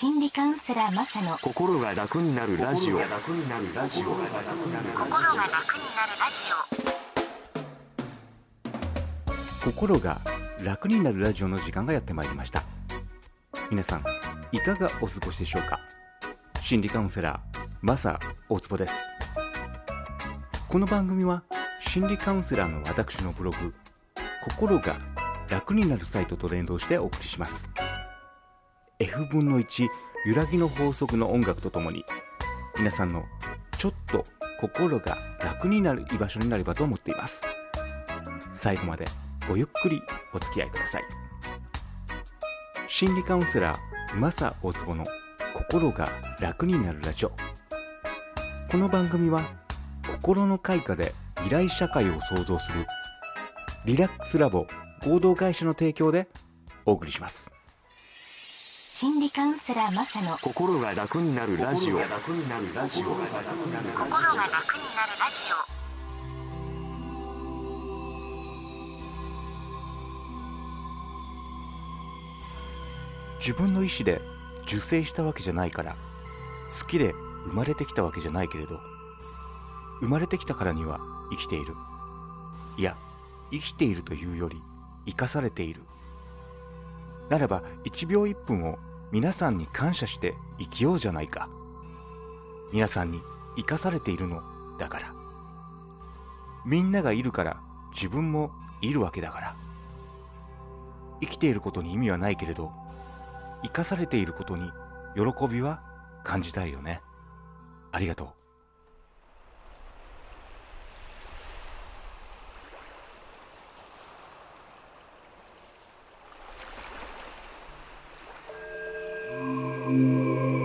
心理カウンセラーマサの心が楽になるラジオ。心が楽になるラジ心が楽になるラジオの時間がやってまいりました。皆さんいかがお過ごしでしょうか？心理カウンセラーマサ大坪です。この番組は心理カウンセラーの私のブログ心が楽になるサイトと連動してお送りします F 分の1揺らぎの法則の音楽とともに皆さんのちょっと心が楽になる居場所になればと思っています。最後までごゆっくりお付き合いください。心理カウンセラーマサ大坪の心が楽になるラジオ。この番組は心の開花で未来社会を創造するリラックスラボ合同会社の提供でお送りします。心理カウンセラーマサの心が楽になるラジオ。心が楽になるラジ自分の意思で受精したわけじゃないから好きで生まれてきたわけじゃないけれど生まれてきたからには生きている。いや生きているというより生かされている。ならば1秒1分を皆さんに感謝して生きようじゃないか。皆さんに生かされているのだから。みんながいるから自分もいるわけだから。生きていることに意味はないけれど生かされていることに喜びは感じたいよね。ありがとう。オ